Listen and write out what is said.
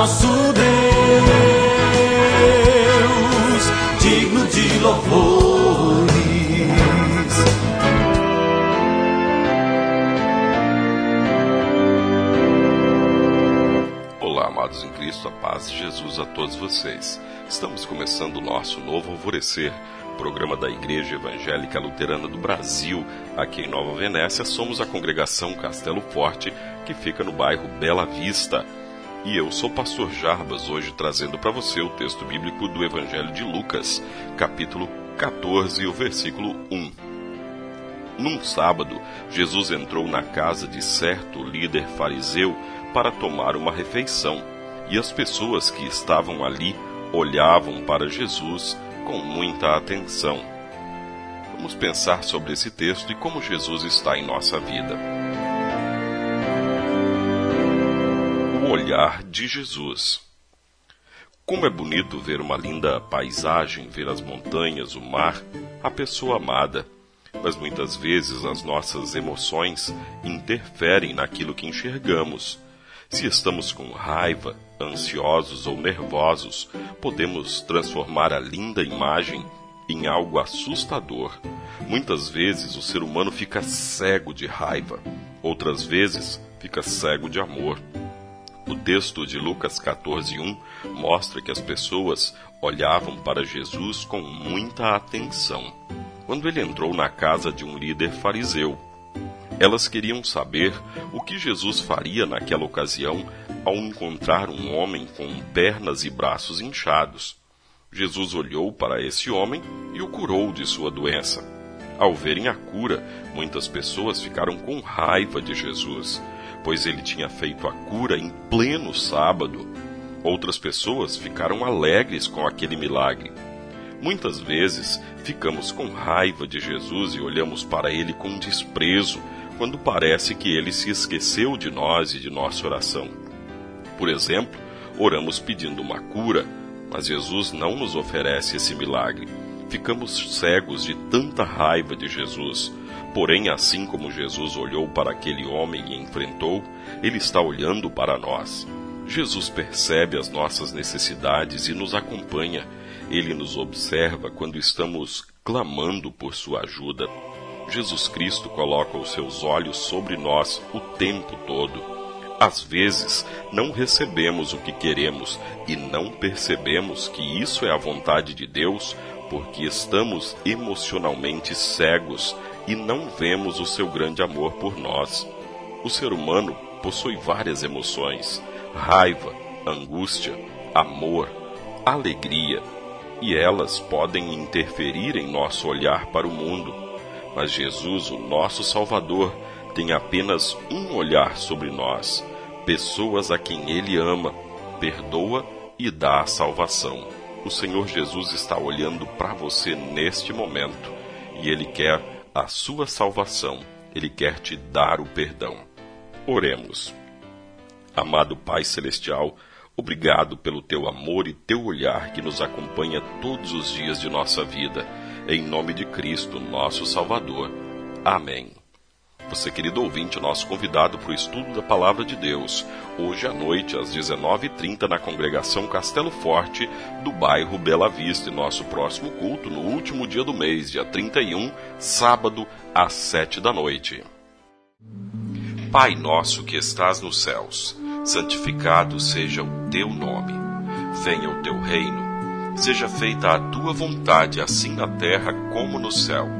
nosso Deus, digno de louvores. Olá, amados em Cristo, a paz de Jesus a todos vocês. Estamos começando o nosso novo alvorecer programa da Igreja Evangélica Luterana do Brasil, aqui em Nova Venécia, somos a congregação Castelo Forte, que fica no bairro Bela Vista. E eu sou o pastor Jarbas, hoje trazendo para você o texto bíblico do Evangelho de Lucas, capítulo 14, o versículo 1. Num sábado, Jesus entrou na casa de certo líder fariseu para tomar uma refeição, e as pessoas que estavam ali olhavam para Jesus com muita atenção. Vamos pensar sobre esse texto e como Jesus está em nossa vida. Olhar de Jesus. Como é bonito ver uma linda paisagem, ver as montanhas, o mar, a pessoa amada. Mas muitas vezes as nossas emoções interferem naquilo que enxergamos. Se estamos com raiva, ansiosos ou nervosos, podemos transformar a linda imagem em algo assustador. Muitas vezes o ser humano fica cego de raiva, outras vezes fica cego de amor. O texto de Lucas 14:1 mostra que as pessoas olhavam para Jesus com muita atenção quando ele entrou na casa de um líder fariseu. Elas queriam saber o que Jesus faria naquela ocasião ao encontrar um homem com pernas e braços inchados. Jesus olhou para esse homem e o curou de sua doença. Ao verem a cura, muitas pessoas ficaram com raiva de Jesus, pois ele tinha feito a cura em pleno sábado. Outras pessoas ficaram alegres com aquele milagre. Muitas vezes ficamos com raiva de Jesus e olhamos para ele com desprezo, quando parece que ele se esqueceu de nós e de nossa oração. Por exemplo, oramos pedindo uma cura, mas Jesus não nos oferece esse milagre. Ficamos cegos de tanta raiva de Jesus. Porém, assim como Jesus olhou para aquele homem e enfrentou, ele está olhando para nós. Jesus percebe as nossas necessidades e nos acompanha. Ele nos observa quando estamos clamando por sua ajuda. Jesus Cristo coloca os seus olhos sobre nós o tempo todo. Às vezes, não recebemos o que queremos e não percebemos que isso é a vontade de Deus porque estamos emocionalmente cegos e não vemos o seu grande amor por nós. O ser humano possui várias emoções: raiva, angústia, amor, alegria, e elas podem interferir em nosso olhar para o mundo mas Jesus, o nosso Salvador, tem apenas um olhar sobre nós, pessoas a quem Ele ama, perdoa e dá a salvação. O Senhor Jesus está olhando para você neste momento e Ele quer a sua salvação, Ele quer te dar o perdão. Oremos. Amado Pai Celestial, obrigado pelo teu amor e teu olhar que nos acompanha todos os dias de nossa vida em nome de Cristo, nosso Salvador. Amém. Você, querido ouvinte, nosso convidado para o estudo da Palavra de Deus, hoje à noite, às 19h30, na congregação Castelo Forte, do bairro Bela Vista, e nosso próximo culto no último dia do mês, dia 31, sábado, às 7 da noite. Pai nosso que estás nos céus, santificado seja o teu nome. Venha o teu reino seja feita a tua vontade, assim na terra como no céu.